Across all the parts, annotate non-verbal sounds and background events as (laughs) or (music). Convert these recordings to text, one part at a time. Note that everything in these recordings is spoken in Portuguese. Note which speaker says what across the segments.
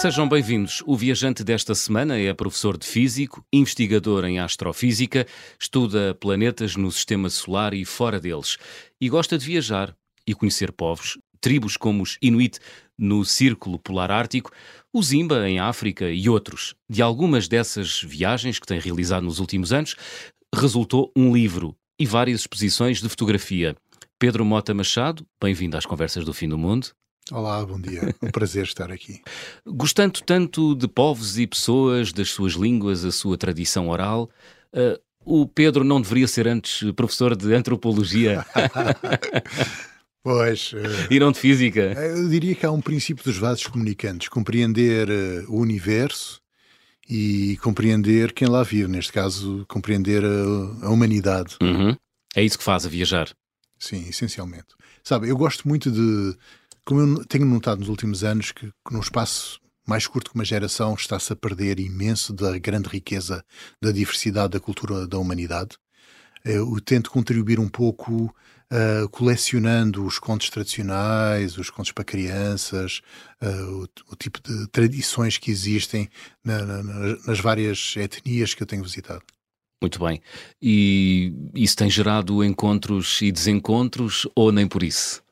Speaker 1: Sejam bem-vindos. O viajante desta semana é professor de físico, investigador em astrofísica, estuda planetas no sistema solar e fora deles e gosta de viajar e conhecer povos, tribos como os Inuit no Círculo Polar Ártico, o Zimba em África e outros. De algumas dessas viagens que tem realizado nos últimos anos, resultou um livro e várias exposições de fotografia. Pedro Mota Machado, bem-vindo às Conversas do Fim do Mundo.
Speaker 2: Olá, bom dia. Um prazer estar aqui.
Speaker 1: Gostando tanto de povos e pessoas, das suas línguas, a sua tradição oral, uh, o Pedro não deveria ser antes professor de antropologia? (laughs)
Speaker 2: pois. Uh,
Speaker 1: e não de física?
Speaker 2: Eu diria que há um princípio dos vasos comunicantes: compreender uh, o universo e compreender quem lá vive, neste caso, compreender a, a humanidade.
Speaker 1: Uhum. É isso que faz a viajar.
Speaker 2: Sim, essencialmente. Sabe, eu gosto muito de como eu tenho notado nos últimos anos que, que num espaço mais curto que uma geração está-se a perder imenso da grande riqueza da diversidade da cultura da humanidade. Eu tento contribuir um pouco uh, colecionando os contos tradicionais, os contos para crianças, uh, o, o, tipo de tradições que existem na, na, nas várias etnias que eu tenho visitado.
Speaker 1: Muito bem. E isso tem gerado encontros e desencontros ou nem por isso?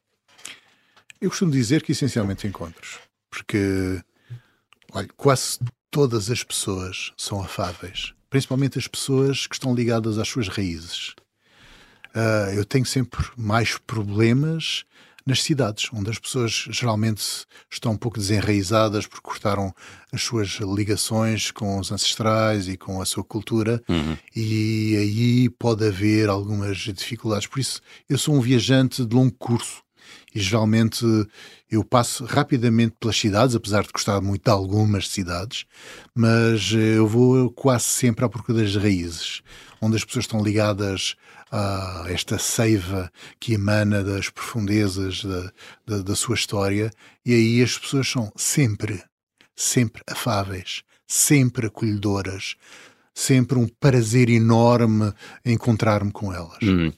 Speaker 2: Eu costumo dizer que essencialmente encontros, porque olha, quase todas as pessoas são afáveis, principalmente as pessoas que estão ligadas às suas raízes. Uh, eu tenho sempre mais problemas nas cidades, onde as pessoas geralmente estão um pouco desenraizadas porque cortaram as suas ligações com os ancestrais e com a sua cultura, uhum. e aí pode haver algumas dificuldades. Por isso, eu sou um viajante de longo curso e geralmente eu passo rapidamente pelas cidades, apesar de gostar muito de algumas cidades, mas eu vou quase sempre à procura das raízes, onde as pessoas estão ligadas a esta seiva que emana das profundezas da, da, da sua história, e aí as pessoas são sempre, sempre afáveis, sempre acolhedoras, sempre um prazer enorme encontrar-me com elas. Hum.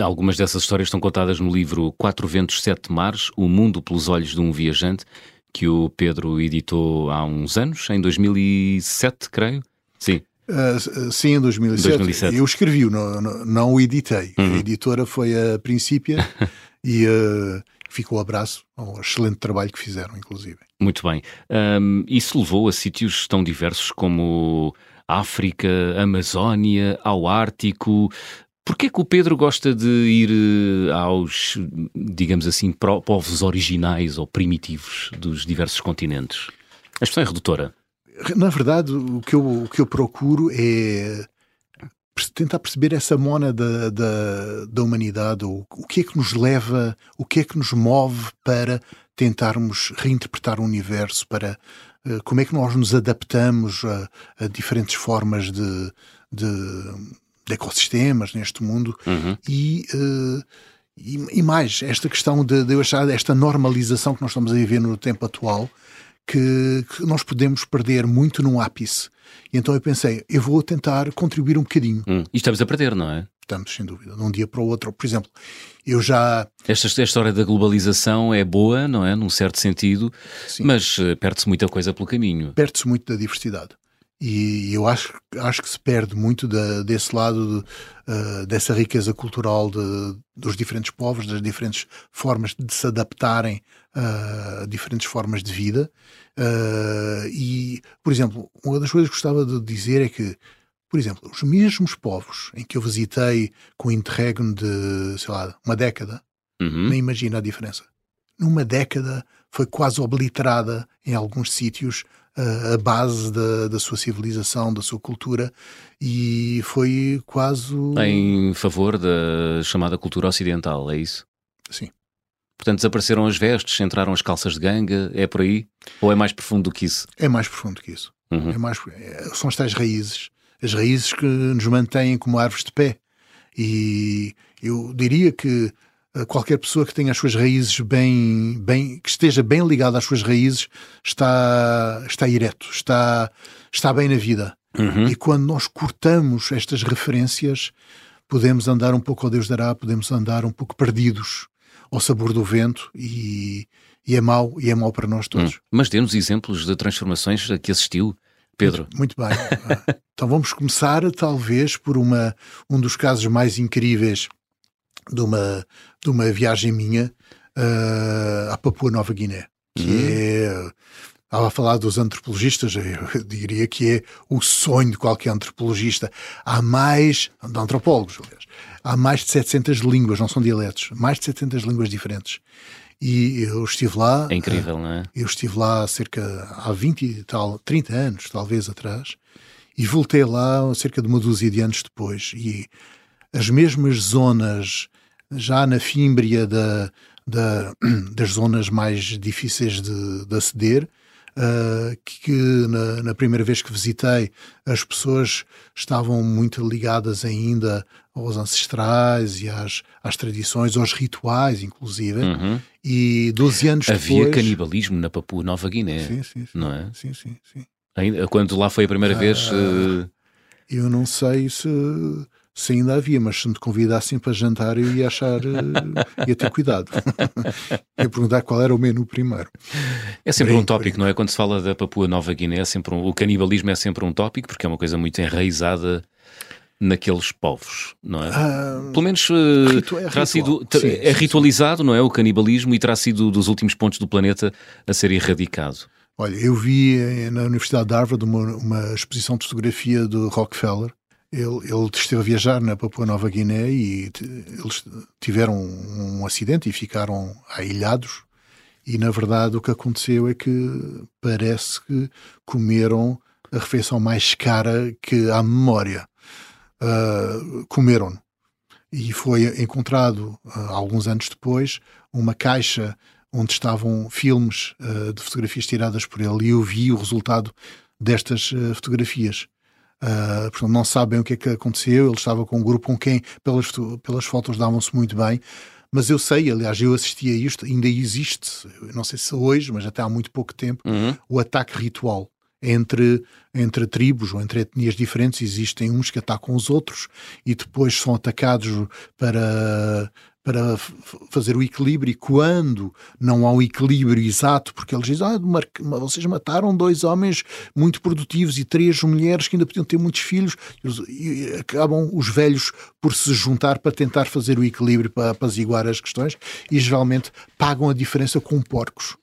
Speaker 1: Algumas dessas histórias estão contadas no livro Quatro Ventos, Sete Mares, O Mundo pelos Olhos de um Viajante, que o Pedro editou há uns anos, em 2007, creio. Sim.
Speaker 2: Uh, sim, em 2007. 2007. Eu escrevi-o, não, não, não, o editei. Uhum. A editora foi a Princípia (laughs) e uh, ficou o abraço ao excelente trabalho que fizeram, inclusive.
Speaker 1: Muito bem. Um, isso levou a sítios tão diversos como África, Amazónia, ao Ártico. Porquê que o Pedro gosta de ir eh, aos, digamos assim, povos originais ou primitivos dos diversos continentes? A expressão é redutora.
Speaker 2: Na verdade, o que eu, o que eu procuro é tentar perceber essa mona da, da, da humanidade, o, o que é que nos leva, o que é que nos move para tentarmos reinterpretar o universo, para como é que nós nos adaptamos a, a diferentes formas de, de, de, ecossistemas neste mundo uhum. e, uh, e, e, mais, esta questão de, de eu achar esta normalização que nós estamos a viver no tempo atual, que, que nós podemos perder muito num ápice. E então eu pensei, eu vou tentar contribuir um bocadinho.
Speaker 1: Hum. E estamos a perder, não é?
Speaker 2: Estamos, sem dúvida, de um dia para o outro. Por exemplo, eu já.
Speaker 1: Esta, esta história da globalização é boa, não é? Num certo sentido, Sim. mas uh, perde-se muita coisa pelo caminho.
Speaker 2: Perde-se muito da diversidade. E eu acho, acho que se perde muito da, desse lado, de, uh, dessa riqueza cultural de, dos diferentes povos, das diferentes formas de se adaptarem uh, a diferentes formas de vida. Uh, e, por exemplo, uma das coisas que gostava de dizer é que, por exemplo, os mesmos povos em que eu visitei com interregno de, sei lá, uma década, uhum. nem imagina a diferença. Numa década foi quase obliterada em alguns sítios a base da, da sua civilização, da sua cultura, e foi quase.
Speaker 1: Em favor da chamada cultura ocidental, é isso?
Speaker 2: Sim.
Speaker 1: Portanto, desapareceram as vestes, entraram as calças de ganga, é por aí? Ou é mais profundo do que isso?
Speaker 2: É mais profundo que isso. Uhum. É mais, é, são as tais raízes. As raízes que nos mantêm como árvores de pé. E eu diria que eh, qualquer pessoa que tenha as suas raízes bem, bem que esteja bem ligada às suas raízes está, está ereto, está, está bem na vida. Uhum. E quando nós cortamos estas referências, podemos andar um pouco ao Deus dará, podemos andar um pouco perdidos ao sabor do vento e, e é mau, e é mau para nós todos. Hum,
Speaker 1: mas dê-nos exemplos de transformações a que assistiu, Pedro.
Speaker 2: Muito, muito bem. então vamos começar, talvez, por uma, um dos casos mais incríveis de uma, de uma viagem minha uh, à Papua Nova Guiné, que hum. é Estava a falar dos antropologistas, eu diria que é o sonho de qualquer antropologista. Há mais, de antropólogos, aliás, há mais de 700 línguas, não são dialetos, mais de 700 línguas diferentes. E eu estive lá.
Speaker 1: É incrível, não é?
Speaker 2: Eu estive lá cerca há 20 tal, 30 anos, talvez atrás, e voltei lá cerca de uma dúzia de anos depois. E as mesmas zonas, já na fímbria da, da, (clears throat) das zonas mais difíceis de, de aceder, uh, que na, na, primeira vez que visitei as pessoas estavam muito ligadas ainda aos ancestrais e às, às tradições, aos rituais, inclusive. Uhum. E 12 anos
Speaker 1: Havia
Speaker 2: depois...
Speaker 1: canibalismo na Papua Nova Guiné,
Speaker 2: sim, sim, sim,
Speaker 1: não é?
Speaker 2: Sim, sim, sim.
Speaker 1: Ainda, quando lá foi a primeira uh, vez... Uh...
Speaker 2: Eu não sei se se ainda havia, mas se me convidassem para jantar eu ia achar, uh, ia ter cuidado. (laughs) ia perguntar qual era o menu primeiro.
Speaker 1: É sempre um tópico, não é? Quando se fala da Papua Nova Guiné, é sempre um, o canibalismo é sempre um tópico, porque é uma coisa muito enraizada naqueles povos, não é? Ah, Pelo menos uh, é terá sido sim, é ritualizado, sim. não é? O canibalismo e terá sido dos últimos pontos do planeta a ser erradicado.
Speaker 2: Olha, eu vi na Universidade de Harvard uma, uma exposição de fotografia do Rockefeller ele, ele, esteve a viajar na Papua Nova Guiné e eles tiveram um acidente e ficaram ailhados. E na verdade o que aconteceu é que parece que comeram a refeição mais cara que há memória. Uh, comeram. E foi encontrado, uh, alguns anos depois, uma caixa onde estavam filmes uh, de fotografias tiradas por ele e eu vi o resultado destas fotografias. Uh, portanto, não sabem o que é que aconteceu. Ele estava com um grupo com quem, pelas, pelas fotos, davam-se muito bem. Mas eu sei, aliás, eu assisti a isto, ainda existe, não sei se hoje, mas até há muito pouco tempo, uhum. o ataque ritual entre, entre tribos ou entre etnias diferentes. Existem uns que atacam os outros e depois são atacados para para fazer o equilíbrio e quando não há o equilíbrio exato, porque eles dizem, ah, vocês mataram dois homens muito produtivos e três mulheres que ainda podiam ter muitos filhos e acabam os velhos por se juntar para tentar fazer o equilíbrio para apaziguar as questões e geralmente pagam a diferença com porcos.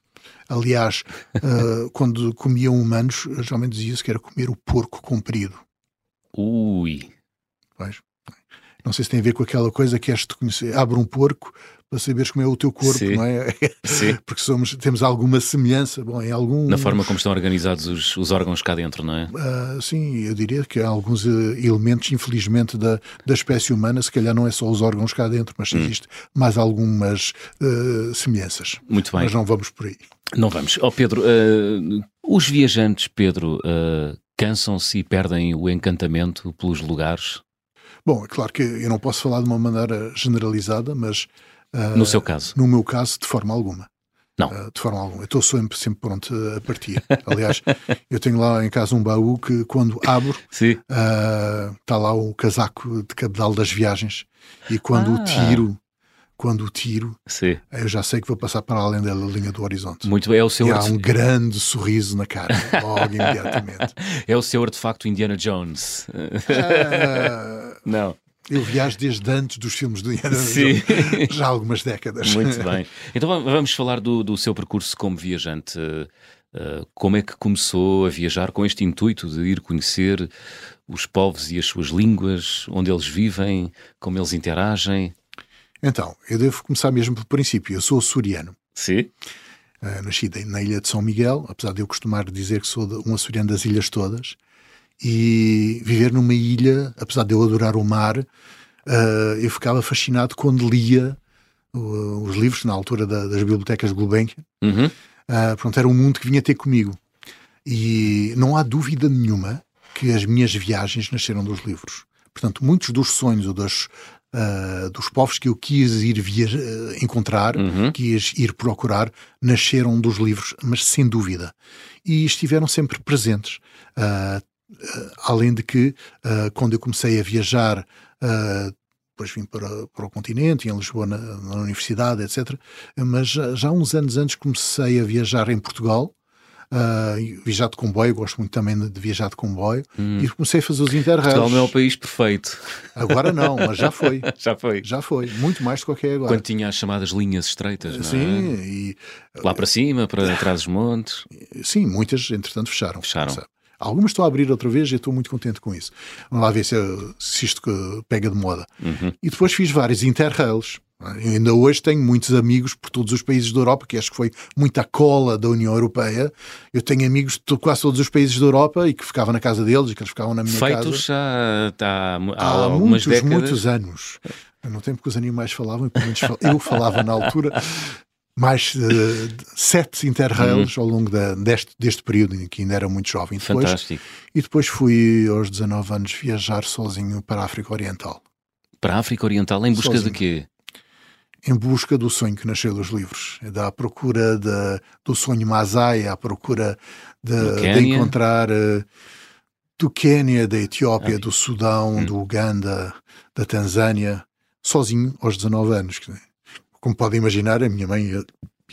Speaker 2: Aliás, uh, quando comiam humanos, geralmente dizia-se que era comer o porco comprido.
Speaker 1: Ui!
Speaker 2: Pois. Não sei se tem a ver com aquela coisa que és de conhecer. Abre um porco para saberes como é o teu corpo, Sim. não é? (laughs)
Speaker 1: Sim.
Speaker 2: Porque somos, temos alguma semelhança. Bom, em algum...
Speaker 1: Na forma como estão organizados os, os órgãos cá dentro, não é?
Speaker 2: Uh, sim, eu diria que há alguns uh, elementos, infelizmente, da, da espécie humana, se calhar não é só os órgãos cá dentro, mas hum. existe mais algumas uh, semelhanças.
Speaker 1: Muito bem.
Speaker 2: Mas não vamos por aí.
Speaker 1: Não vamos. Ó oh, Pedro, os viajantes, Pedro, cansam-se e perdem o encantamento pelos lugares?
Speaker 2: Bom, é claro que eu não posso falar de uma maneira generalizada, mas.
Speaker 1: Uh, no seu caso?
Speaker 2: No meu caso, de forma alguma.
Speaker 1: Não. Uh,
Speaker 2: de forma alguma. Eu estou sempre, sempre pronto a partir. Aliás, (laughs) eu tenho lá em casa um baú que, quando abro, está uh, lá o casaco de cabedal das viagens. E quando ah. o tiro quando o tiro,
Speaker 1: Sim.
Speaker 2: eu já sei que vou passar para além da linha do horizonte.
Speaker 1: Muito bem, é o seu
Speaker 2: e há um grande sorriso na cara, (laughs) logo imediatamente.
Speaker 1: É o seu artefacto Indiana Jones.
Speaker 2: Uh, (laughs)
Speaker 1: Não.
Speaker 2: Eu viajo desde antes dos filmes do Indiana Jones, já há algumas décadas.
Speaker 1: Muito bem. Então vamos falar do, do seu percurso como viajante. Uh, como é que começou a viajar com este intuito de ir conhecer os povos e as suas línguas, onde eles vivem, como eles interagem?
Speaker 2: Então, eu devo começar mesmo pelo princípio. Eu sou açoriano.
Speaker 1: Sim.
Speaker 2: Uh, nasci na ilha de São Miguel, apesar de eu costumar dizer que sou um açoriano das ilhas todas. E viver numa ilha, apesar de eu adorar o mar, uh, eu ficava fascinado quando lia uh, os livros, na altura da, das bibliotecas Gulbenkian.
Speaker 1: Uhum.
Speaker 2: Uh, pronto, era um mundo que vinha ter comigo. E não há dúvida nenhuma que as minhas viagens nasceram dos livros. Portanto, muitos dos sonhos ou das, uh, dos povos que eu quis ir via, uh, encontrar, uhum. quis ir procurar, nasceram dos livros, mas sem dúvida. E estiveram sempre presentes. Uh, além de que, quando eu comecei a viajar depois vim para, para o continente, em Lisboa, na, na universidade, etc. Mas já, uns anos antes comecei a viajar em Portugal, Uh, viajar de comboio, gosto muito também de viajar de comboio hum. e comecei a fazer os interrails.
Speaker 1: Portugal não é o país perfeito.
Speaker 2: Agora não, mas já foi. (laughs)
Speaker 1: já foi.
Speaker 2: Já foi, muito mais do que é agora.
Speaker 1: Quando tinha as chamadas linhas estreitas, não
Speaker 2: Sim,
Speaker 1: é?
Speaker 2: e...
Speaker 1: Lá para cima, para (laughs) trás dos montes.
Speaker 2: Sim, muitas, entretanto, fecharam.
Speaker 1: Fecharam.
Speaker 2: Algumas estão a abrir outra vez e estou muito contente com isso. Vamos lá ver se, se isto pega de moda.
Speaker 1: Uhum.
Speaker 2: E depois fiz vários interrails ainda hoje tenho muitos amigos por todos os países da Europa, que acho que foi muita cola da União Europeia. Eu tenho amigos de quase todos os países da Europa e que ficavam na casa deles e que eles ficavam na minha
Speaker 1: Feitos
Speaker 2: casa.
Speaker 1: Feitos há,
Speaker 2: há, há muitos, décadas. muitos anos. No tempo que os animais falavam, eu falava na altura, (laughs) mais uh, sete interrails uhum. ao longo da, deste, deste período em que ainda era muito jovem.
Speaker 1: Depois, Fantástico.
Speaker 2: E depois fui aos 19 anos viajar sozinho para a África Oriental.
Speaker 1: Para a África Oriental em busca sozinho. de quê?
Speaker 2: em busca do sonho que nasceu dos livros, é da procura de, do sonho Masai, à procura de, de encontrar uh, do Quênia, da Etiópia, do Sudão, hum. do Uganda, da Tanzânia, sozinho aos 19 anos. Como podem imaginar, a minha mãe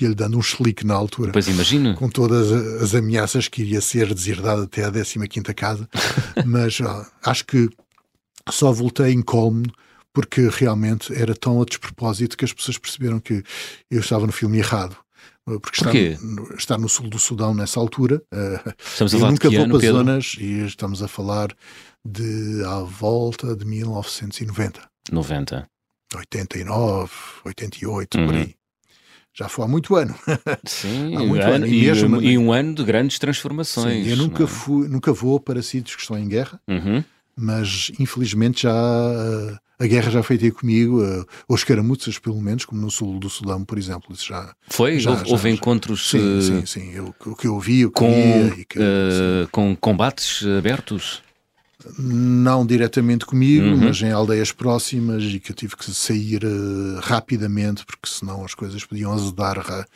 Speaker 2: ia-lhe dando um chelique na altura.
Speaker 1: Pois imagino.
Speaker 2: Com todas as ameaças que iria ser deserdado até a 15ª casa. (laughs) Mas ó, acho que só voltei incómodo porque realmente era tão a despropósito que as pessoas perceberam que eu estava no filme errado. Porque
Speaker 1: Por
Speaker 2: está, no, está no sul do Sudão nessa altura.
Speaker 1: Eh, estamos a falar nunca
Speaker 2: de
Speaker 1: vou
Speaker 2: para
Speaker 1: Pedro?
Speaker 2: zonas e estamos a falar de à volta de 1990.
Speaker 1: 90.
Speaker 2: 89, 88,
Speaker 1: Uhum.
Speaker 2: por aí. Já foi há muito ano. (laughs)
Speaker 1: Sim,
Speaker 2: Há muito
Speaker 1: ano-
Speaker 2: ano.
Speaker 1: e,
Speaker 2: mesmo-
Speaker 1: um, e um ano de grandes transformações.
Speaker 2: Sim, eu nunca,
Speaker 1: é?
Speaker 2: fui, nunca vou para sítios que estão em guerra,
Speaker 1: Uhum.
Speaker 2: mas infelizmente já uh, a guerra já foi ter comigo, uh, ou escaramuças pelo menos, como no sul do Sudão, por exemplo. Isso já,
Speaker 1: Foi?
Speaker 2: Já,
Speaker 1: houve
Speaker 2: já,
Speaker 1: houve
Speaker 2: já.
Speaker 1: encontros
Speaker 2: sim,
Speaker 1: eh,
Speaker 2: sim, sim. Eu- o que eu vi, o que
Speaker 1: com,
Speaker 2: via e que,
Speaker 1: eh, com combates abertos?
Speaker 2: Não diretamente comigo,
Speaker 1: Uhum.
Speaker 2: mas em aldeias próximas e que eu tive que sair uh, rapidamente porque senão as coisas podiam azedar.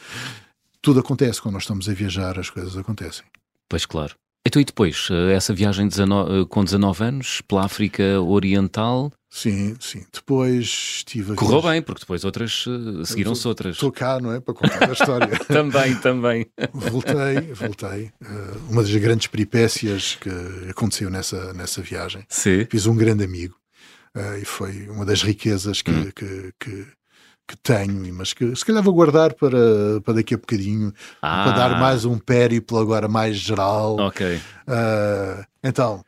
Speaker 2: Tudo acontece quando nós estamos a viajar, as coisas acontecem.
Speaker 1: Pois claro. Então e depois, eh, essa viagem de 19 eh, com 19 anos pela África Oriental,
Speaker 2: Sim, sim. Depois estive
Speaker 1: correu bem, porque depois outras, eh, seguiram-se outras.
Speaker 2: Estou cá, não é? Para contar a história. (laughs)
Speaker 1: também, também.
Speaker 2: voltei, voltei. Uh, uma das grandes peripécias que aconteceu nessa, nessa viagem.
Speaker 1: Sim.
Speaker 2: Fiz um grande amigo uh, e foi uma das riquezas que,
Speaker 1: Hum.
Speaker 2: que, que, que tenho, mas que se calhar vou guardar para, para daqui a bocadinho,
Speaker 1: Ah,
Speaker 2: para dar mais um périplo agora mais geral.
Speaker 1: Ok.
Speaker 2: Uh, então,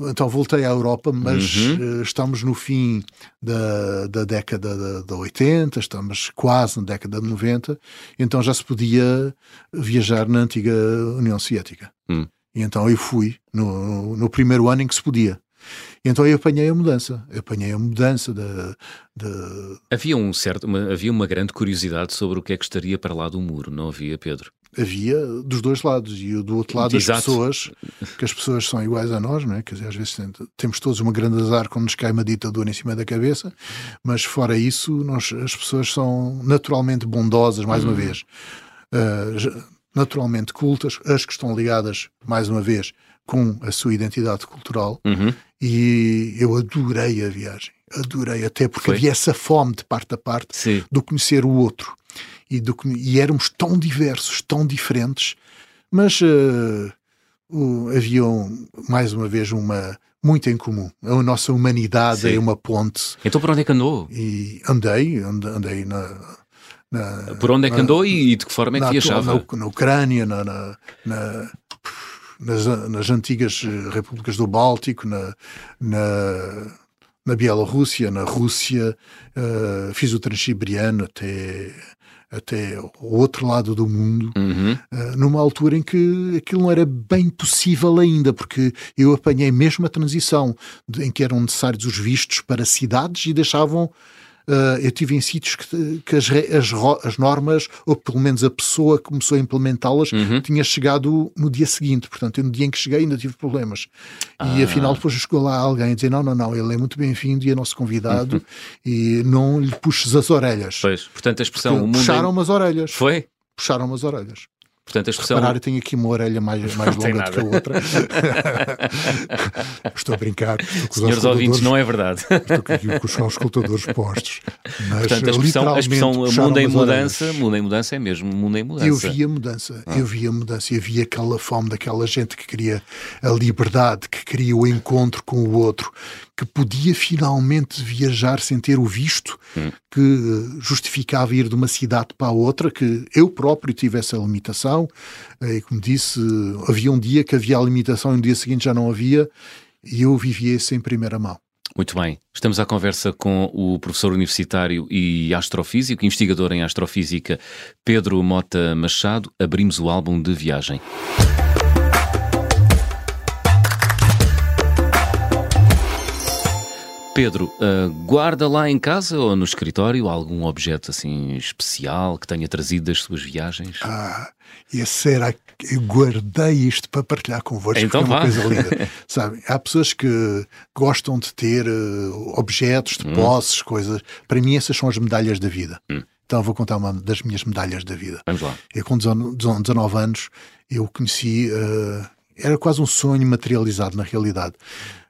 Speaker 2: então voltei à Europa, mas
Speaker 1: Uhum.
Speaker 2: uh, estamos no fim da, da década da, da 80, estamos quase na década de 90, então já se podia viajar na antiga União Soviética.
Speaker 1: Hum.
Speaker 2: E então eu fui no, no primeiro ano em que se podia. Então eu apanhei a mudança. Eu apanhei a mudança da. da-
Speaker 1: Havia, um certo, uma, havia uma grande curiosidade sobre o que é que estaria para lá do muro, não havia, Pedro?
Speaker 2: Havia dos dois lados e do outro lado as
Speaker 1: Exato.
Speaker 2: pessoas que as pessoas são iguais a nós, não é? Quer dizer, às vezes tem- temos todos uma grande azar quando nos cai uma ditadura em cima da cabeça, mas fora isso, nós, as pessoas são naturalmente bondosas, mais uma vez, Uh, naturalmente cultas, as que estão ligadas, mais uma vez, com a sua identidade cultural,
Speaker 1: Uhum.
Speaker 2: e eu adorei a viagem, adorei, até porque
Speaker 1: Foi?
Speaker 2: havia essa fome de parte a parte
Speaker 1: Sim.
Speaker 2: do conhecer o outro. E, do, e éramos tão diversos, tão diferentes, mas eh, o- havia, mais uma vez, uma muito em comum. A nossa humanidade
Speaker 1: Sim.
Speaker 2: é uma ponte.
Speaker 1: Então por onde é que andou?
Speaker 2: E andei, and- andei na. na
Speaker 1: Por onde é que
Speaker 2: na-
Speaker 1: andou e, e de que forma é que viajava?
Speaker 2: na, na Ucrânia, na, na- na- nas, nas antigas eh, repúblicas do Báltico, na, na, na Bielorrússia, na Rússia, eh, fiz o Transiberiano até, até o outro lado do mundo,
Speaker 1: Uhum.
Speaker 2: eh, numa altura em que aquilo não era bem possível ainda, porque eu apanhei mesmo a transição de- em que eram necessários os vistos para cidades e deixavam. Eh, eu tive em sítios que, que as, as as normas, ou pelo menos a pessoa que começou a implementá-las,
Speaker 1: Uhum.
Speaker 2: tinha chegado no dia seguinte. Portanto, eu, no dia em que cheguei ainda tive problemas. E
Speaker 1: Ah.
Speaker 2: afinal, depois chegou lá alguém a dizer: não, não, não, ele é muito bem-vindo e é nosso convidado e não lhe puxes as orelhas.
Speaker 1: Pois, portanto a expressão
Speaker 2: Porque
Speaker 1: mundo
Speaker 2: puxaram-me as orelhas.
Speaker 1: Foi?
Speaker 2: Puxaram-me as orelhas.
Speaker 1: Portanto, a expressão...
Speaker 2: Reparar, eu tenho aqui uma orelha mais, (laughs) mais longa do que a outra. (laughs) estou a brincar.
Speaker 1: Senhores ouvintes, não é verdade. (laughs)
Speaker 2: Estou aqui com os auscultadores postos.
Speaker 1: Mas, Portanto, a expressão, a expressão mundo em mudança, mundo em mudança é mesmo mundo em mudança.
Speaker 2: Eu via mudança, ah. eu via mudança, eu via aquela fome daquela gente que queria a liberdade, que queria o encontro com o outro, que podia finalmente viajar sem ter o visto hum. que eh, justificava ir de uma cidade para a outra, que eu próprio tive essa limitação. Eh, e como disse, havia um dia que havia a limitação e no dia seguinte já não havia, e eu vivia isso em primeira mão.
Speaker 1: Muito bem. Estamos à conversa com o professor universitário e astrofísico, investigador em astrofísica, Pedro Mota Machado. Abrimos o álbum de viagem. Pedro, uh, guarda lá em casa ou no escritório algum objeto assim especial que tenha trazido das suas viagens?
Speaker 2: Ah, esse era. Eu guardei isto para partilhar convosco, então, é uma coisa linda. (laughs) Sabe, há pessoas que gostam de ter uh, objetos, de hum. posses, coisas. Para mim, essas são as medalhas da vida. Hum. Então vou contar uma das minhas medalhas da vida.
Speaker 1: Vamos lá.
Speaker 2: Eu com 19 anos, eu conheci. Uh, era quase um sonho materializado na realidade.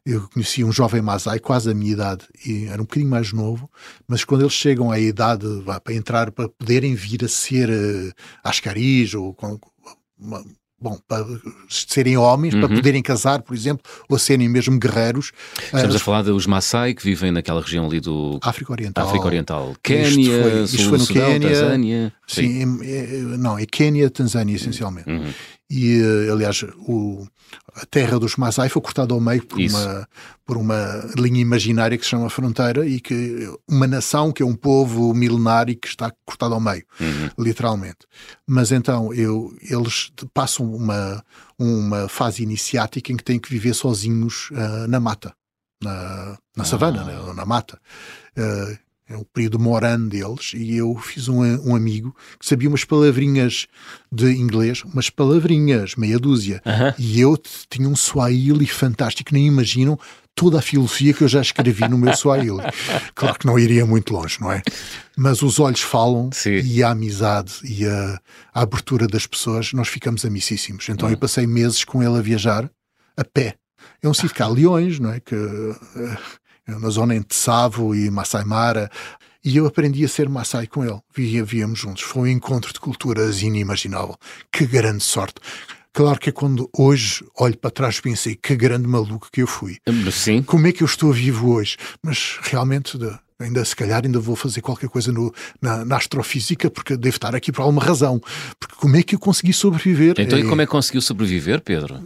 Speaker 2: Eu conheci um jovem Masai, quase a minha idade, e era um bocadinho mais novo, mas quando eles chegam à idade vá, para entrar, para poderem vir a ser uh, ascaris ou com, uma, bom, para serem homens, uhum. para poderem casar, por exemplo, ou serem mesmo guerreiros.
Speaker 1: Estamos uh, a falar dos Maasai que vivem naquela região ali do
Speaker 2: África Oriental.
Speaker 1: África Oriental. Quénia, foi, isto foi no Sudão, Quénia, Tanzânia.
Speaker 2: Sim, sim. É, não, é Quénia, Tanzânia, essencialmente. Uhum. E, eh, aliás, o, a terra dos Masai foi cortada ao meio por uma, por uma linha imaginária que se chama fronteira e que uma nação que é um povo milenário que está cortado ao meio, uhum. literalmente. Mas então eu, eles passam uma, uma fase iniciática em que têm que viver sozinhos uh, na mata, na, na ah. savana, né, na mata. Uh, é o período morando deles, e eu fiz um, um, amigo que sabia umas palavrinhas de inglês, umas palavrinhas, meia dúzia, uh -huh. e eu tinha um Swahili fantástico, nem imaginam toda a filosofia que eu já escrevi no meu Swahili. (laughs) Claro que não iria muito longe, não é? Mas os olhos falam Sim. e a amizade e a, a, abertura das pessoas, nós ficamos amicíssimos. Então eu passei meses com ele a viajar a pé. É um sítio que há leões, não é? Que, uh, na zona entre Savo e Masai Mara, e eu aprendi a ser Maasai com ele. Via, víamos juntos. Foi um encontro de culturas inimaginável. Que grande sorte. Claro que é quando hoje olho para trás e pensei que grande maluco que eu fui.
Speaker 1: Sim.
Speaker 2: Como é que eu estou vivo hoje? Mas realmente ainda se calhar ainda vou fazer qualquer coisa no, na, na, astrofísica porque devo estar aqui por alguma razão. Porque como é que eu consegui sobreviver?
Speaker 1: Então, é, e como é que conseguiu sobreviver, Pedro?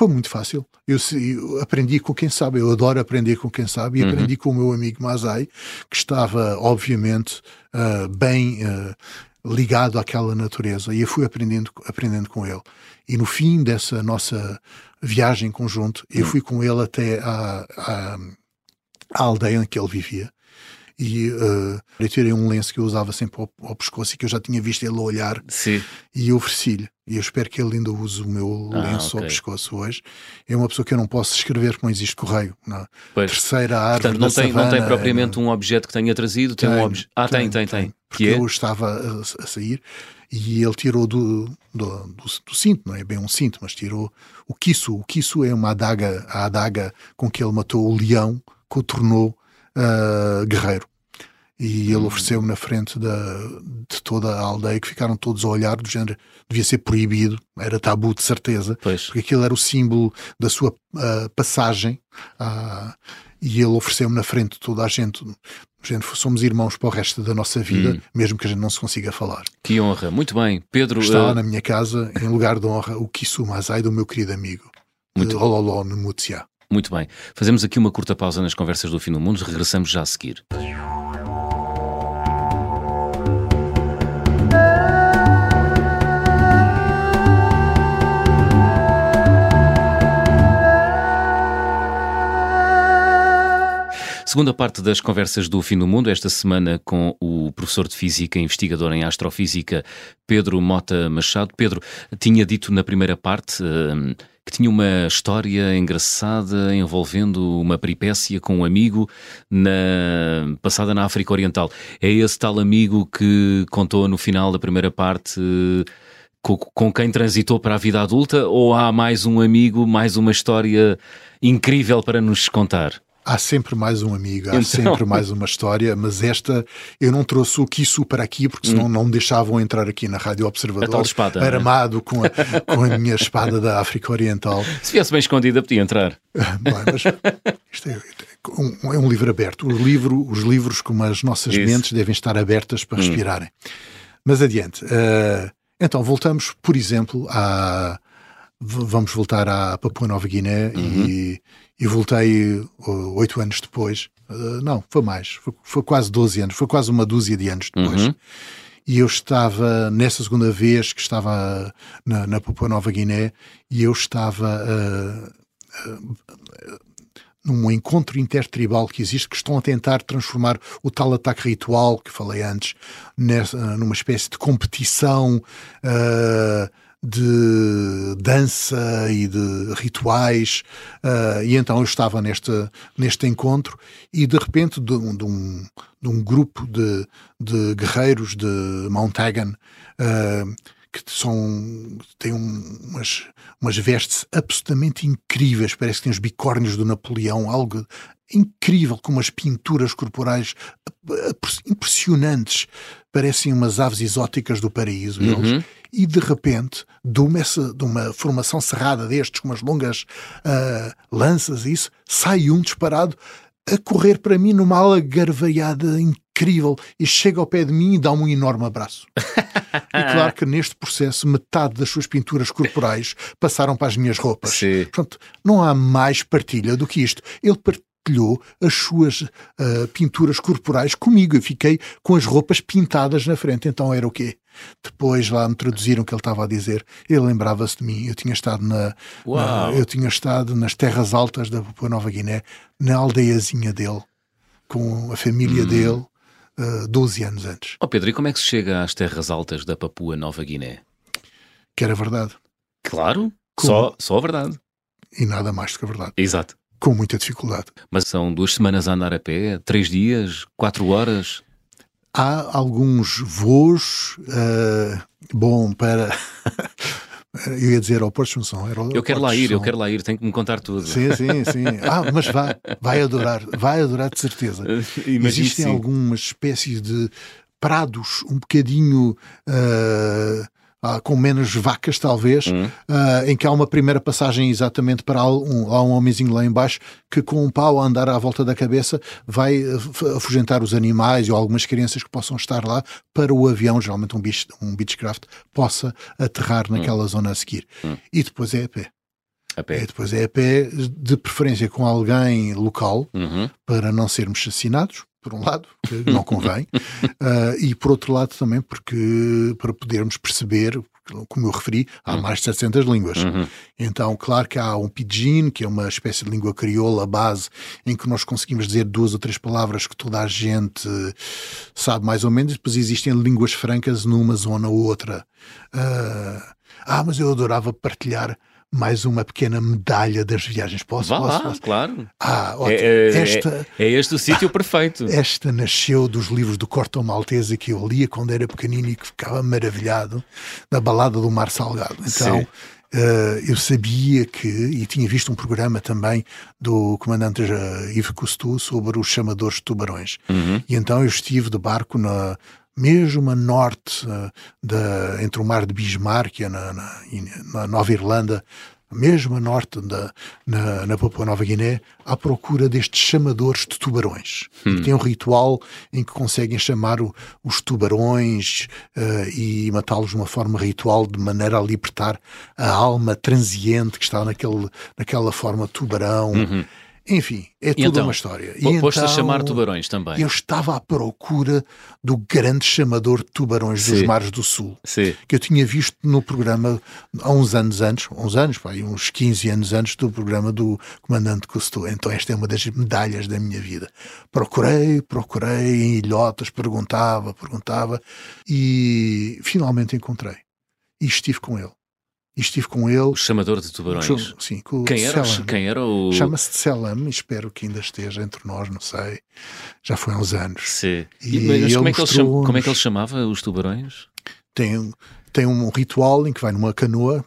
Speaker 2: Foi muito fácil. Eu, eu, aprendi com quem sabe, eu adoro aprender com quem sabe, e uhum. aprendi com o meu amigo Masai, que estava, obviamente, uh, bem uh, ligado àquela natureza, e eu fui aprendendo, aprendendo com ele. E no fim dessa nossa viagem em conjunto, eu uhum. fui com ele até à, à, à aldeia em que ele vivia e uh, eu tirei um lenço que eu usava sempre ao, ao, pescoço e que eu já tinha visto ele olhar
Speaker 1: Sim.
Speaker 2: e ofereci-lhe. E eu espero que ele ainda use o meu ah, lenço okay. ao pescoço hoje. É uma pessoa que eu não posso escrever porque não existe correio. Na pois. terceira árvore
Speaker 1: Portanto, não, tem,
Speaker 2: savana,
Speaker 1: não tem propriamente é, um objeto que tenha trazido? Tem, tem um objeto. Ah, tem, tem, tem. tem.
Speaker 2: Porque é? eu estava a, a, sair e ele tirou do, do, do, do, cinto, não é bem um cinto, mas tirou o quiço. O quiço é uma adaga, a adaga com que ele matou o leão que o tornou uh, guerreiro e ele hum. ofereceu-me na frente da, de toda a aldeia que ficaram todos a olhar do género devia ser proibido, era tabu de certeza,
Speaker 1: pois.
Speaker 2: porque aquilo era o símbolo da sua uh, passagem uh, e ele ofereceu-me na frente de toda a gente gente, somos irmãos para o resto da nossa vida, hum. mesmo que a gente não se consiga falar.
Speaker 1: Que honra, muito bem. Pedro.
Speaker 2: Está lá uh... na minha casa, em lugar de honra, o Kisu Mazai do meu querido amigo, muito... de Ololó, no Mutsia.
Speaker 1: Muito bem. Fazemos aqui uma curta pausa nas conversas do fim do mundo, regressamos já a seguir. Segunda parte das conversas do Fim do Mundo, esta semana com o professor de Física e investigador em Astrofísica, Pedro Mota Machado. Pedro, tinha dito na primeira parte uh, que tinha uma história engraçada envolvendo uma peripécia com um amigo na, passada na África Oriental. É esse tal amigo que contou no final da primeira parte. Com, com quem transitou para a vida adulta ou há mais um amigo, mais uma história incrível para nos contar?
Speaker 2: Há sempre mais um amigo, há então... sempre mais uma história, mas esta eu não trouxe o Kisu para aqui porque senão hum. não me deixavam entrar aqui na Rádio Observador
Speaker 1: espada,
Speaker 2: é? armado é? com, a, com a minha espada da África Oriental.
Speaker 1: Se viesse bem escondida, podia entrar.
Speaker 2: Bem, mas isto é, um, é um livro aberto. O livro, os livros, como as nossas Isso. mentes, devem estar abertas para hum. respirarem. Mas adiante. Uh, então, voltamos, por exemplo, a. Vamos voltar à Papua Nova Guiné uhum. e, e, voltei oito anos depois. Uh, não, foi mais. Foi, foi, quase 12 anos. Foi quase uma dúzia de anos depois. Uhum. E eu estava, nessa segunda vez que estava na, na Papua Nova Guiné, e eu estava. Uh, num encontro intertribal que existe, que estão a tentar transformar o tal ataque ritual que falei antes nessa, numa espécie de competição uh, de dança e de rituais. Uh, e então eu estava neste, neste encontro e de repente de, de, um, de um grupo de, de guerreiros de Mount Hagen uh, que são, têm umas, umas vestes absolutamente incríveis, parece que têm os bicórnios do Napoleão, algo incrível, com umas pinturas corporais impressionantes, parecem umas aves exóticas do paraíso. Uhum. Eles. E de repente, de uma, de uma formação cerrada destes, com umas longas uh, lanças, isso, sai um disparado a correr para mim numa algarveiada incrível e chega ao pé de mim e dá-me um enorme abraço. (laughs) e claro que neste processo metade das suas pinturas corporais passaram para as minhas roupas.
Speaker 1: Sim.
Speaker 2: Portanto, não há mais partilha do que isto. Ele partilhou as suas uh, pinturas corporais comigo. Eu fiquei com as roupas pintadas na frente. Então era o quê? Depois lá me traduziram o que ele estava a dizer. Ele lembrava-se de mim. Eu tinha estado na, na, eu tinha estado nas terras altas da Papua Nova Guiné, na aldeiazinha dele, com a família hum. dele, uh, 12 anos antes.
Speaker 1: Oh Pedro, e como é que se chega às terras altas da Papua Nova Guiné?
Speaker 2: Que era verdade.
Speaker 1: Claro, só, só a verdade.
Speaker 2: E nada mais do que a verdade.
Speaker 1: Exato.
Speaker 2: Com muita dificuldade.
Speaker 1: Mas são duas semanas a andar a pé, três dias, quatro horas?
Speaker 2: Há alguns voos, uh, bom, para. (laughs) Eu ia dizer ao Porto Função. Era
Speaker 1: eu quero lá ir, eu quero lá ir, tenho que me contar tudo.
Speaker 2: Sim, sim, sim. (laughs) Ah, mas vai, vai adorar, vai adorar de certeza. Existem sim. algumas espécies de prados um bocadinho. Uh, uh, com menos vacas, talvez, uhum. uh, em que há uma primeira passagem exatamente para um, há um homenzinho lá embaixo que com um pau a andar à volta da cabeça vai ah, afugentar os animais ou algumas crianças que possam estar lá para o avião, geralmente um, beach, um beechcraft, possa aterrar naquela uhum. zona a seguir. Uhum. E depois é a pé.
Speaker 1: A pé.
Speaker 2: E depois é a pé, de preferência com alguém local, uhum. para não sermos assassinados, por um lado, que não convém, uh, (laughs) e por outro lado também porque para podermos perceber, como eu referi, há uhum. mais de 700 línguas. Uhum. Então, claro que há um pidgin, que é uma espécie de língua crioula base, em que nós conseguimos dizer duas ou três palavras que toda a gente sabe mais ou menos, e depois existem línguas francas numa zona ou outra. Uh, ah, mas eu adorava partilhar mais uma pequena medalha das viagens. Posso?
Speaker 1: Vá
Speaker 2: posso,
Speaker 1: lá,
Speaker 2: posso?
Speaker 1: claro.
Speaker 2: Ah, ótimo.
Speaker 1: É, é, esta, é, é este o sítio ah, perfeito. (laughs)
Speaker 2: Esta nasceu dos livros do Corto Maltese que eu lia quando era pequenino e que ficava maravilhado da balada do Mar Salgado. Então, Uh, eu sabia que, e tinha visto um programa também do comandante Yves Cousteau sobre os chamadores de tubarões. Uhum. E então eu estive de barco na, mesmo a norte uh, da, entre o mar de Bismarck na, na, na Nova Irlanda, mesmo a norte da, na, na Papua Nova Guiné, à procura destes chamadores de tubarões. Hum. Tem um ritual em que conseguem chamar o, os tubarões uh, e matá-los de uma forma ritual, de maneira a libertar a alma transiente que está naquele, naquela forma tubarão. Uhum. Enfim, é tudo então, uma história.
Speaker 1: E então, a chamar tubarões também.
Speaker 2: Eu estava à procura do grande chamador de tubarões Sim. dos mares do Sul,
Speaker 1: Sim.
Speaker 2: que eu tinha visto no programa há uns anos antes, uns anos, pá, uns 15 anos antes do programa do Comandante Cousteau. Então esta é uma das medalhas da minha vida. Procurei, procurei em ilhotas, perguntava, perguntava e finalmente encontrei. E estive com ele. E estive com ele. O
Speaker 1: chamador de tubarões.
Speaker 2: Sim, com
Speaker 1: quem, era, quem era o.
Speaker 2: Chama-se de Selam, espero que ainda esteja entre nós, não sei. Já foi há uns anos.
Speaker 1: Sim. E, e mas como, é que ele como é que ele chamava os tubarões?
Speaker 2: Tem, tem um ritual em que vai numa canoa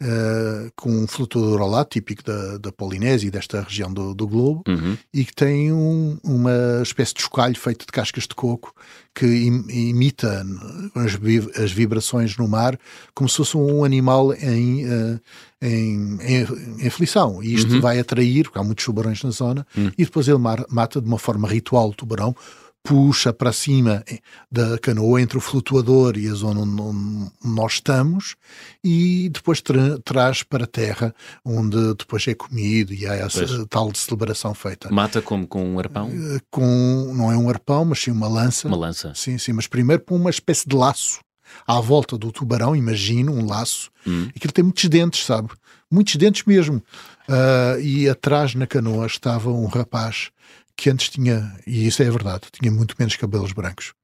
Speaker 2: uh, com um flutuador ao lado, típico da, da Polinésia e desta região do, do globo,
Speaker 1: Uhum.
Speaker 2: e que tem um- uma espécie de chocalho feito de cascas de coco que im- imita as, as vibrações no mar como se fosse um animal em, eh, em, em, em aflição. E isto
Speaker 1: Uhum.
Speaker 2: vai atrair, porque há muitos tubarões na zona,
Speaker 1: Hum.
Speaker 2: e depois ele mar- mata de uma forma ritual o tubarão, puxa para cima eh, da canoa entre o flutuador e a zona onde nós estamos e depois tra- traz para a terra onde depois é comido e há essa
Speaker 1: Pois.
Speaker 2: tal de celebração feita
Speaker 1: Mata como com um arpão?
Speaker 2: Eh, com não é um arpão mas sim uma lança
Speaker 1: Uma lança.
Speaker 2: sim sim mas primeiro põe uma espécie de laço à volta do tubarão imagino um laço
Speaker 1: Hum.
Speaker 2: aquilo tem muitos dentes sabe muitos dentes mesmo Ah, e atrás na canoa estava um rapaz que antes tinha, e isso é verdade, tinha muito menos cabelos brancos.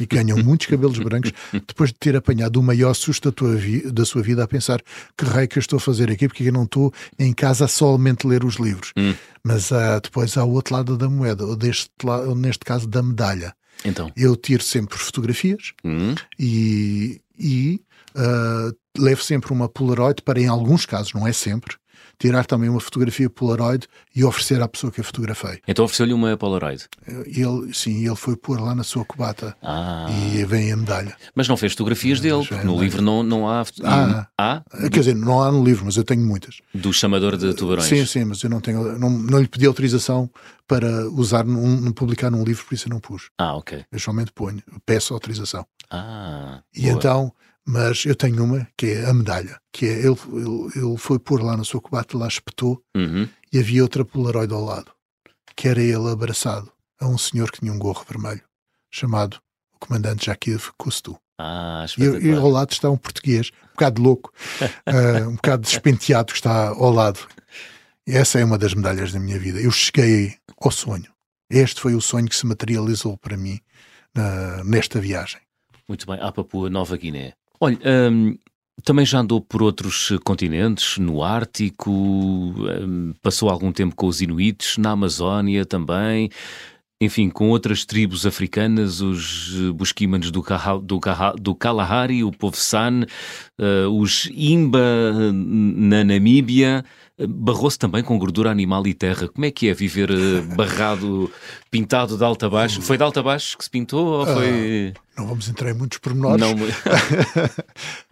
Speaker 2: E ganham muitos cabelos brancos depois de ter apanhado o maior susto da, vi- da sua vida a pensar que raio que eu estou a fazer aqui porque eu não estou em casa a somente ler os livros.
Speaker 1: Hum.
Speaker 2: Mas ah, depois há o outro lado da moeda, ou deste ou neste caso da medalha.
Speaker 1: Então.
Speaker 2: Eu tiro sempre fotografias
Speaker 1: Hum.
Speaker 2: e, e ah, levo sempre uma Polaroid para, em alguns casos, não é sempre, tirar também uma fotografia Polaroid e oferecer à pessoa que a fotografei.
Speaker 1: Então ofereceu-lhe uma Polaroid.
Speaker 2: Ele, sim, ele foi pôr lá na sua cobata
Speaker 1: Ah.
Speaker 2: e vem a medalha.
Speaker 1: Mas não fez fotografias dele, porque no livro não, não há.
Speaker 2: Ah.
Speaker 1: Há?
Speaker 2: Quer dizer, não há no livro, mas eu tenho muitas.
Speaker 1: Do chamador de tubarões.
Speaker 2: Sim, sim, mas eu não tenho, não, não lhe pedi autorização para usar, num- publicar num livro, por isso eu não pus.
Speaker 1: Ah, ok.
Speaker 2: Eu somente ponho, peço autorização.
Speaker 1: Ah.
Speaker 2: E
Speaker 1: boa.
Speaker 2: então, mas eu tenho uma que é a medalha, que é ele, ele, ele foi pôr lá na sua cobata, lá espetou
Speaker 1: Uhum.
Speaker 2: e havia outra Polaroid ao lado, que era ele abraçado a um senhor que tinha um gorro vermelho, chamado o comandante Jacques Cousteau.
Speaker 1: Ah,
Speaker 2: E, e ao lado está um português, um bocado louco, (laughs) ah, um bocado despenteado que está ao lado. E essa é uma das medalhas da minha vida. Eu cheguei ao sonho. Este foi o sonho que se materializou para mim na- nesta viagem.
Speaker 1: Muito bem. À Papua Nova Guiné. Olha, hum, também já andou por outros continentes, no Ártico, hum, passou algum tempo com os Inuites, na Amazónia também. Enfim, com outras tribos africanas, os Busquimanos do, Kaha- do, Kaha- do Kalahari, o povo San, eh, os Imba eh, na Namíbia. Barrou-se também com gordura animal e terra. Como é que é viver eh, barrado, pintado de alta a baixo? Foi de alta a baixo que se pintou ou foi...
Speaker 2: Não vamos entrar em muitos pormenores,
Speaker 1: Não,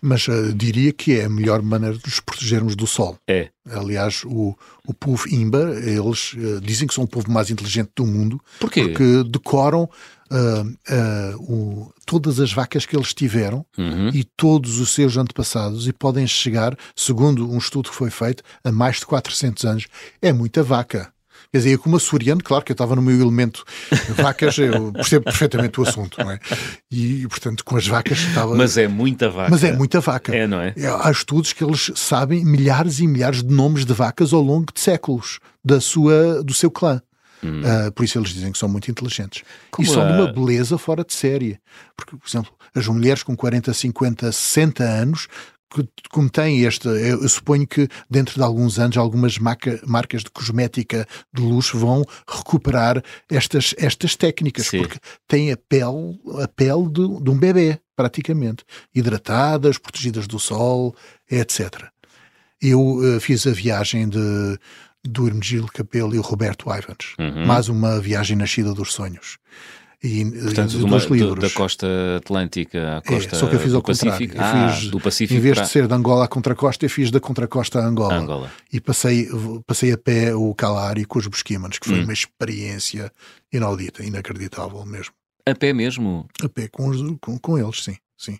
Speaker 2: mas (laughs) ah, diria que é a melhor maneira de nos protegermos do sol.
Speaker 1: é.
Speaker 2: Aliás, o, o povo Imba, eles ah, dizem que são o povo mais inteligente do mundo
Speaker 1: Porquê?
Speaker 2: porque decoram ah, ah, o- todas as vacas que eles tiveram
Speaker 1: Uhum.
Speaker 2: e todos os seus antepassados e podem chegar, segundo um estudo que foi feito, a mais de 400 anos. É muita vaca. Quer dizer, eu como açoriano, claro que eu estava no meu elemento vacas, eu percebo perfeitamente o assunto, não é? E, portanto, com as vacas estava...
Speaker 1: Mas é muita vaca.
Speaker 2: Mas é muita vaca.
Speaker 1: É, não é?
Speaker 2: É, Há estudos que eles sabem milhares e milhares de nomes de vacas ao longo de séculos da sua, do seu clã. Ah, por isso eles dizem que são muito inteligentes.
Speaker 1: Como
Speaker 2: e são de
Speaker 1: a-
Speaker 2: uma beleza fora de série. Porque, por exemplo, as mulheres com 40, 50, 60 anos, que, como têm este, eu, suponho que dentro de alguns anos algumas marca- marcas de cosmética de luxo vão recuperar estas, estas técnicas,
Speaker 1: Sim.
Speaker 2: porque têm a pele, a pele de, de um bebê, praticamente. Hidratadas, protegidas do sol, etc. Eu eh, fiz a viagem de, do Hermegildo Capelo e o Roberto Ivans.
Speaker 1: Uhum.
Speaker 2: Mais uma viagem nascida dos sonhos. E,
Speaker 1: Portanto,
Speaker 2: e dos livros.
Speaker 1: da costa atlântica à costa
Speaker 2: é, só que eu fiz
Speaker 1: do
Speaker 2: ao contrário.
Speaker 1: Pacífico.
Speaker 2: Eu
Speaker 1: ah,
Speaker 2: fiz,
Speaker 1: do Pacífico
Speaker 2: em vez
Speaker 1: para
Speaker 2: de ser de Angola à contracosta, eu fiz da contracosta a Angola.
Speaker 1: Angola.
Speaker 2: E passei, passei a pé o Calari com os Busquímanos, que foi
Speaker 1: Hum.
Speaker 2: uma experiência inaudita, inacreditável mesmo.
Speaker 1: A pé mesmo.
Speaker 2: A pé com, os- com, com eles, sim. sim.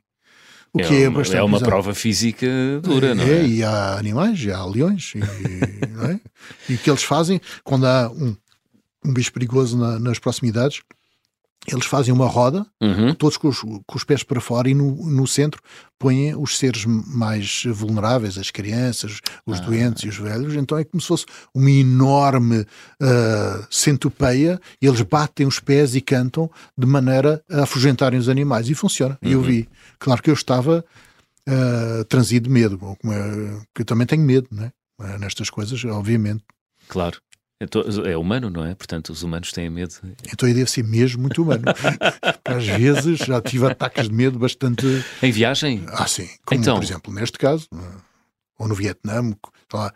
Speaker 2: O
Speaker 1: é,
Speaker 2: que é,
Speaker 1: uma,
Speaker 2: bastante
Speaker 1: é uma
Speaker 2: bizarro.
Speaker 1: prova física dura, não é?
Speaker 2: e há animais, e há leões, e, é? e o que eles fazem quando há um, um bicho perigoso na- nas proximidades, eles fazem uma roda,
Speaker 1: Uhum.
Speaker 2: todos com os, com os pés para fora, e no, no centro põem os seres mais vulneráveis, as crianças, os
Speaker 1: Ah.
Speaker 2: doentes e os velhos. Então é como se fosse uma enorme ah, centopeia, e eles batem os pés e cantam de maneira a afugentarem os animais. E funciona. E eu
Speaker 1: Uhum.
Speaker 2: vi. Claro que eu estava uh, transido de medo, como é- que eu também tenho medo, né? Nestas coisas, obviamente.
Speaker 1: Claro. É, humano, não é? Portanto, os humanos têm medo.
Speaker 2: Então eu devo ser mesmo muito humano. (laughs) Às vezes já tive ataques de medo bastante.
Speaker 1: Em viagem?
Speaker 2: Ah, sim. Como, então... por exemplo, neste caso, ou no Vietnã, lá,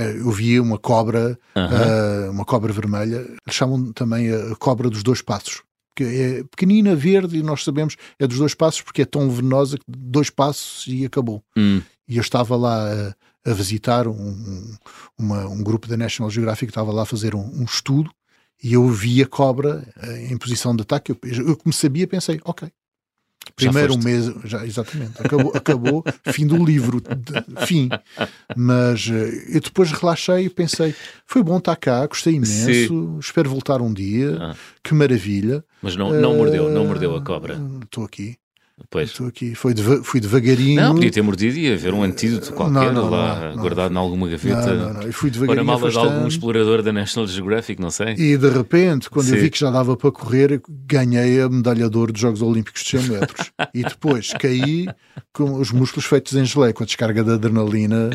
Speaker 2: eh, eu via uma cobra, uh, uma cobra vermelha, eles chamam também a cobra dos dois passos. Que é pequenina, verde, e nós sabemos é dos dois passos porque é tão venenosa que dois passos e acabou.
Speaker 1: Hum.
Speaker 2: E eu estava lá a, a visitar um, uma, um grupo da National Geographic, estava lá a fazer um, um estudo e eu vi a cobra eh, em posição de ataque. Eu, eu como sabia, pensei, ok, Primeiro um mês, já, exatamente, acabou, acabou (laughs) fim do livro, de, fim. Mas uh, eu depois relaxei e pensei: foi bom estar cá, gostei imenso, Sim. espero voltar um dia, ah. que maravilha.
Speaker 1: Mas não, não uh, mordeu, não mordeu a cobra.
Speaker 2: Estou aqui.
Speaker 1: Pois.
Speaker 2: Estou aqui, foi deva fui devagarinho.
Speaker 1: Não, podia ter mordido e haver um antídoto qualquer não, não, lá não, guardado em alguma gaveta.
Speaker 2: Não, não, não. Eu fui devagarinho.
Speaker 1: Para mala de algum explorador da National Geographic, não sei.
Speaker 2: E de repente, quando Sim. eu vi que já dava para correr, ganhei a medalha de ouro dos Jogos Olímpicos de 100 metros. (laughs) e depois caí com os músculos feitos em gelé, com a descarga de adrenalina.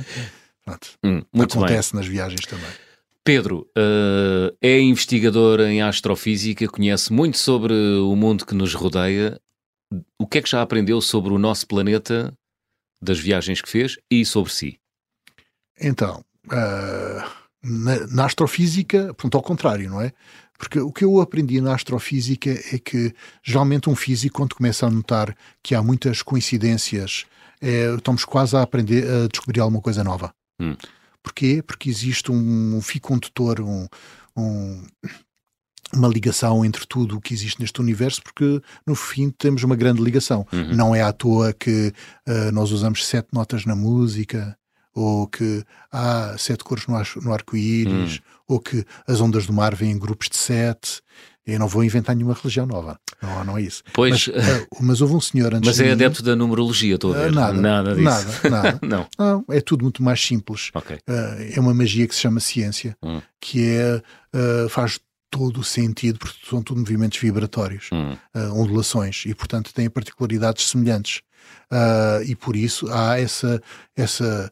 Speaker 2: Pronto, hum, acontece bem. nas viagens também.
Speaker 1: Pedro uh, é investigador em astrofísica, conhece muito sobre o mundo que nos rodeia o que é que já aprendeu sobre o nosso planeta, das viagens que fez e sobre si?
Speaker 2: Então, uh, na, na, astrofísica, pronto, ao contrário, não é? Porque o que eu aprendi na astrofísica é que geralmente um físico, quando começa a notar que há muitas coincidências, é, estamos quase a aprender a descobrir alguma coisa nova.
Speaker 1: Hum.
Speaker 2: Porquê? Porque existe um, um fio condutor, um, um, uma ligação entre tudo o que existe neste universo, porque no fim temos uma grande ligação.
Speaker 1: Uhum.
Speaker 2: Não é à toa que uh, nós usamos sete notas na música, ou que há sete cores no, arco-íris, uhum. ou que as ondas do mar vêm em grupos de sete. Eu não vou inventar nenhuma religião nova. Não, não é isso.
Speaker 1: Pois,
Speaker 2: mas, uh, mas houve um senhor antes.
Speaker 1: Mas é adepto da numerologia, estou a ver. Uh,
Speaker 2: nada,
Speaker 1: nada disso.
Speaker 2: Nada, nada. (laughs)
Speaker 1: não.
Speaker 2: não. É tudo muito mais simples.
Speaker 1: Okay.
Speaker 2: Uh, é uma magia que se chama ciência,
Speaker 1: hum.
Speaker 2: que é, faz todo o sentido, porque são tudo movimentos vibratórios,
Speaker 1: hum.
Speaker 2: uh, ondulações, e portanto têm particularidades semelhantes. Uh, e por isso há essa, essa,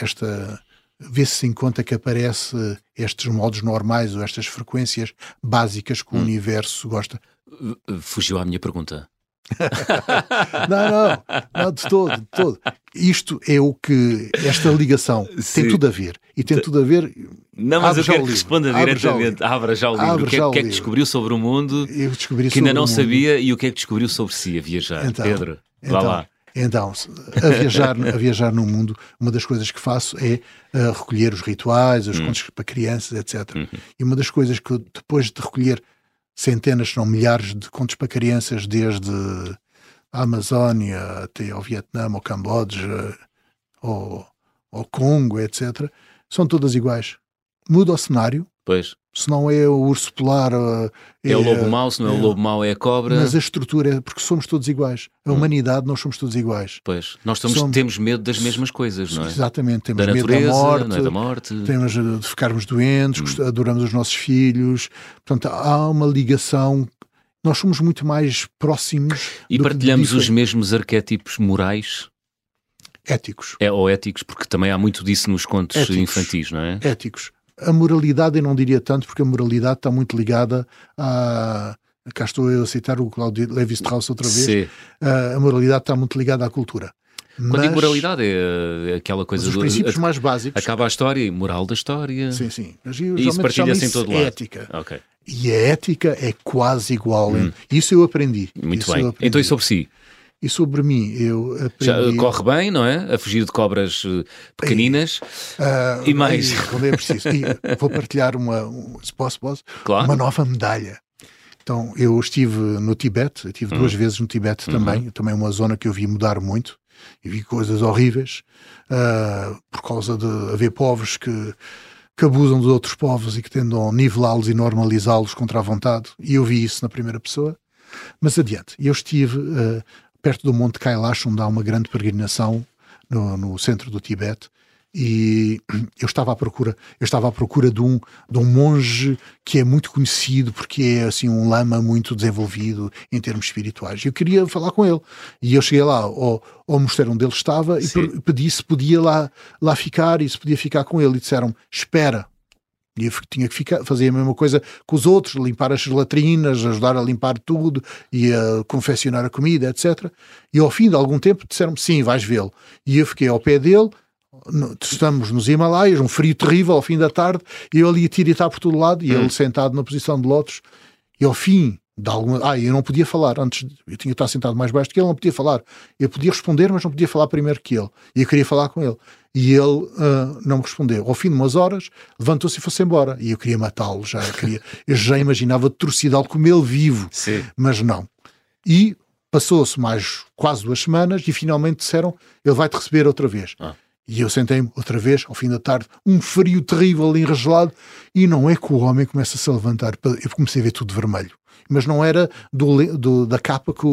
Speaker 2: esta. Vê-se em conta que aparece estes modos normais ou estas frequências básicas que hum. o universo gosta.
Speaker 1: Fugiu à minha pergunta. (laughs)
Speaker 2: não, não, não, de todo, de todo. Isto é o que esta ligação Sim. tem tudo a ver. E tem tudo a ver.
Speaker 1: Não, mas eu quero que responda diretamente. Abra já o livro. o que, é, que é que descobriu sobre o mundo que ainda não sabia e o que é que descobriu sobre si a viajar? Então, Pedro, vá
Speaker 2: então,
Speaker 1: lá.
Speaker 2: Então, a viajar, a viajar no mundo, uma das coisas que faço é uh, recolher os rituais, os hum. contos para crianças, etc.
Speaker 1: Uhum.
Speaker 2: E uma das coisas que eu, depois de recolher centenas, se não milhares de contos para crianças, desde a Amazónia até ao Vietnã, ao Camboja, ao, ao Congo, etc., são todas iguais. Muda o cenário.
Speaker 1: Pois.
Speaker 2: Se não é o urso polar.
Speaker 1: É, é o lobo mau, se não é, é, o lobo mau, é a cobra.
Speaker 2: Mas a estrutura é porque somos todos iguais. A hum. humanidade, nós somos todos iguais.
Speaker 1: Pois. Nós estamos, somos... temos medo das mesmas coisas, não é?
Speaker 2: Exatamente. Temos
Speaker 1: da
Speaker 2: medo
Speaker 1: natureza,
Speaker 2: da morte.
Speaker 1: Não é da morte.
Speaker 2: Temos de ficarmos doentes, hum. adoramos os nossos filhos. Portanto, há uma ligação nós somos muito mais próximos.
Speaker 1: E partilhamos os mesmos arquétipos morais?
Speaker 2: Éticos.
Speaker 1: É, ou éticos, porque também há muito disso nos contos éticos. infantis, não é?
Speaker 2: Éticos. A moralidade eu não diria tanto, porque a moralidade está muito ligada a. Cá estou eu a citar o Claudio Levi-Strauss outra vez.
Speaker 1: Sim.
Speaker 2: A moralidade está muito ligada à cultura.
Speaker 1: Quando mas, moralidade, é, é aquela coisa
Speaker 2: os princípios mais básicos.
Speaker 1: Acaba a história e moral da história.
Speaker 2: Sim, sim.
Speaker 1: Mas eu, e isso partilha-se em todo lado.
Speaker 2: ética.
Speaker 1: Ok.
Speaker 2: E a ética é quase igual. Hum. Isso eu aprendi.
Speaker 1: Muito
Speaker 2: isso
Speaker 1: bem. Então e sobre si?
Speaker 2: E sobre mim, eu aprendi... Já
Speaker 1: corre bem, não é? A fugir de cobras eh, pequeninas.
Speaker 2: E, uh, e mais. E, quando é preciso. E vou partilhar uma, se posso, posso,
Speaker 1: claro.
Speaker 2: uma nova medalha. Então, eu estive no Tibete, estive duas hum. vezes no Tibete também, uhum. também uma zona que eu vi mudar muito, e vi coisas horríveis, uh, por causa de haver povos que que abusam de outros povos e que tentam nivelá-los e normalizá-los contra a vontade. E eu vi isso na primeira pessoa. Mas adiante, eu estive uh, perto do Monte Kailash, onde há uma grande peregrinação no, no centro do Tibete, e (clears throat) eu estava à procura eu estava à procura de um de um monge que é muito conhecido porque é assim um lama muito desenvolvido em termos espirituais. Eu queria falar com ele. E eu cheguei lá ao, ao mosteiro onde ele estava Sim. e pedi se podia lá lá ficar e se podia ficar com ele. E disseram espera E eu tinha que ficar, fazer a mesma coisa com os outros, limpar as latrinas, ajudar a limpar tudo e a confeccionar a comida, etc. E ao fim de algum tempo disseram-me, sim, vais vê-lo. E eu fiquei ao pé dele, estamos nos Himalaias, um frio terrível ao fim da tarde, e eu ali a tiritar por todo lado, e hum. ele sentado na posição de lotos, e ao fim de alguma... Ah, eu não podia falar antes, eu tinha que estar sentado mais baixo que ele, não podia falar. Eu podia responder, mas não podia falar primeiro que ele. E eu queria falar com ele. E ele uh, não me respondeu. Ao fim de umas horas, levantou-se e foi-se embora. E eu queria matá-lo, já queria. (laughs) eu já imaginava torcidá-lo como ele vivo,
Speaker 1: Sim.
Speaker 2: mas não. E passou-se mais quase duas semanas e finalmente disseram: ele vai te receber outra vez. Ah. E eu sentei-me outra vez, ao fim da tarde, um frio terrível ali enregelado, e não é que o homem começa a se levantar. Eu comecei a ver tudo vermelho mas não era do, do, da capa que,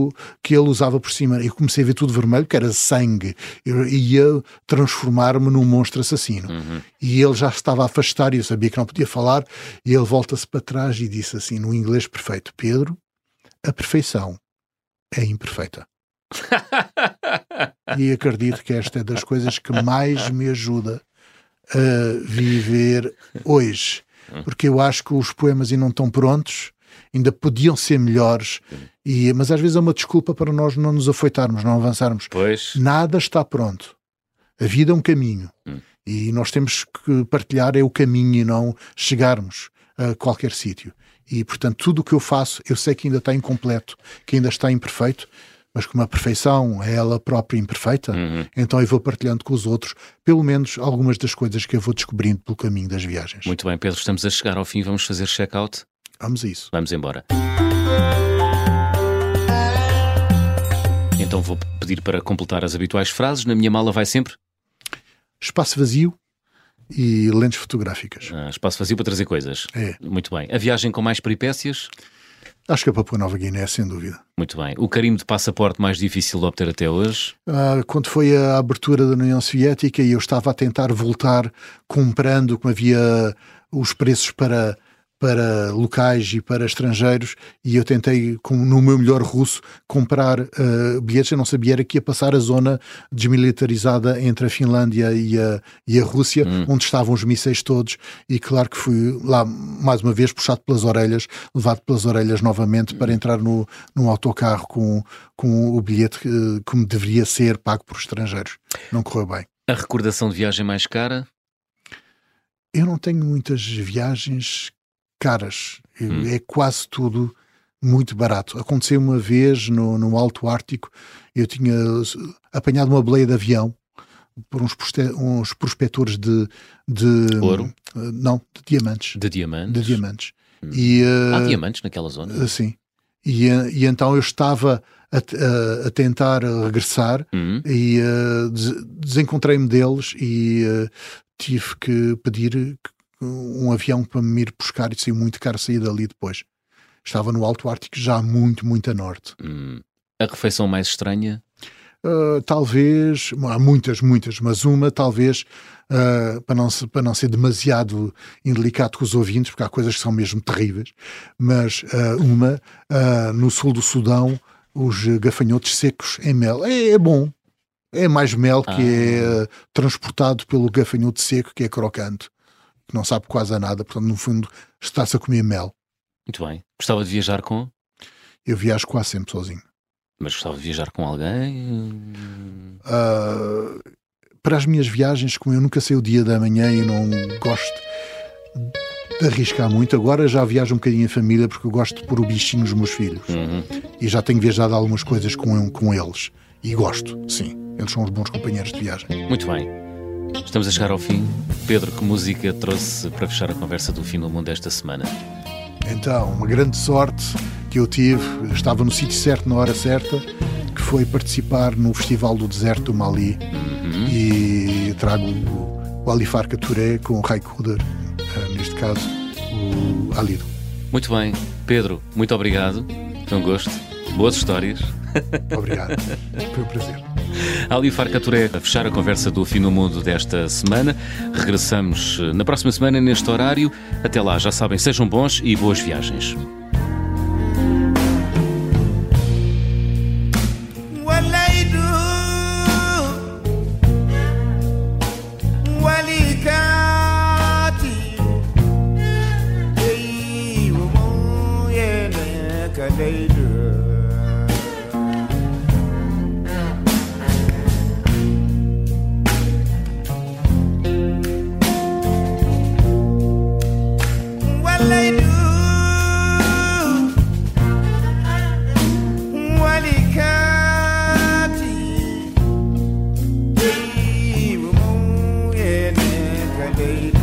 Speaker 2: que ele usava por cima. Eu comecei a ver tudo vermelho, que era sangue. Eu ia transformar-me num monstro assassino. Uhum. E ele já estava a afastar e eu sabia que não podia falar. E ele volta-se para trás e disse assim, no inglês perfeito: Pedro, a perfeição é imperfeita. e acredito que esta é das coisas que mais me ajuda a viver hoje. Hum. Porque eu acho que os poemas ainda não estão prontos ainda podiam ser melhores, e, mas às vezes é uma desculpa para nós não nos afoitarmos, não avançarmos.
Speaker 1: Pois.
Speaker 2: Nada está pronto. A vida é um caminho. Hum. E nós temos que partilhar é o caminho e não chegarmos a qualquer sítio. E, portanto, tudo o que eu faço, eu sei que ainda está incompleto, que ainda está imperfeito, mas como a perfeição é ela própria imperfeita, uhum. então eu vou partilhando com os outros, pelo menos algumas das coisas que eu vou descobrindo pelo caminho das viagens.
Speaker 1: Muito bem, Pedro, estamos a chegar ao fim, vamos fazer check-out.
Speaker 2: Vamos a isso.
Speaker 1: Vamos embora. Então vou pedir para completar as habituais frases. Na minha mala vai sempre?
Speaker 2: Espaço vazio e lentes fotográficas.
Speaker 1: Ah, espaço vazio para trazer coisas.
Speaker 2: É.
Speaker 1: Muito bem. A viagem com mais peripécias?
Speaker 2: Acho que a Papua Nova Guiné, sem dúvida.
Speaker 1: Muito bem. O carimbo de passaporte mais difícil de obter até hoje?
Speaker 2: Ah, quando foi a abertura da União Soviética e eu estava a tentar voltar comprando, como havia os preços para para locais e para estrangeiros e eu tentei, com, no meu melhor russo, comprar uh, bilhetes. Eu não sabia era que ia passar a zona desmilitarizada entre a Finlândia e a, e a Rússia, hum. onde estavam os mísseis todos e claro que fui lá, mais uma vez, puxado pelas orelhas, levado pelas orelhas novamente para entrar no, num autocarro com, com o bilhete que, que me deveria ser pago por estrangeiros. Não correu bem.
Speaker 1: A recordação de viagem mais cara?
Speaker 2: Eu não tenho muitas viagens caras. Hum. É quase tudo muito barato. Aconteceu uma vez no, no Alto Ártico, eu tinha apanhado uma baleia de avião por uns, uns prospectores de, de
Speaker 1: ouro?
Speaker 2: Não, de diamantes.
Speaker 1: De diamantes.
Speaker 2: De diamantes.
Speaker 1: Hum. E, uh, Há diamantes naquela zona?
Speaker 2: Sim. E, e então eu estava a, a, a tentar regressar hum. e uh, desencontrei-me deles e uh, tive que pedir um avião para me ir buscar e saiu muito caro sair dali depois. Estava no Alto Ártico já muito, muito a norte.
Speaker 1: Hum. A refeição mais estranha?
Speaker 2: Uh, talvez, há muitas, muitas, mas uma talvez, uh, para, não, para não ser demasiado indelicado com os ouvintes, porque há coisas que são mesmo terríveis, mas uh, uma, no sul do Sudão, os gafanhotos secos em mel. É, é bom, é mais mel que é ah. transportado pelo gafanhoto seco, que é crocante que não sabe quase a nada, portanto, no fundo, está-se a comer mel.
Speaker 1: Muito bem. Gostava de viajar com?
Speaker 2: Eu viajo quase sempre sozinho.
Speaker 1: Mas gostava de viajar com alguém?
Speaker 2: Uh, para as minhas viagens, como eu nunca sei o dia da manhã e não gosto de arriscar muito, agora já viajo um bocadinho em família porque eu gosto de pôr o bichinho nos meus filhos. Uhum. E já tenho viajado algumas coisas com, com eles. E gosto, sim. Eles são os bons companheiros de viagem.
Speaker 1: Muito bem. Estamos a chegar ao fim. Pedro, que música trouxe para fechar a conversa do fim do mundo esta semana?
Speaker 2: Então, uma grande sorte que eu tive, estava no sítio certo na hora certa, que foi participar no Festival do Deserto do Mali uhum. e trago o, o Alifarca Touré com o Raikuder, uh, neste caso o Alido.
Speaker 1: Muito bem, Pedro, muito obrigado. Foi um gosto. Boas histórias.
Speaker 2: Obrigado. Foi um prazer.
Speaker 1: Ali Farcaturé a fechar a conversa do Fim do Mundo desta semana. Regressamos eh, na próxima semana neste horário. Até lá, já sabem, sejam bons e boas viagens.
Speaker 3: baby.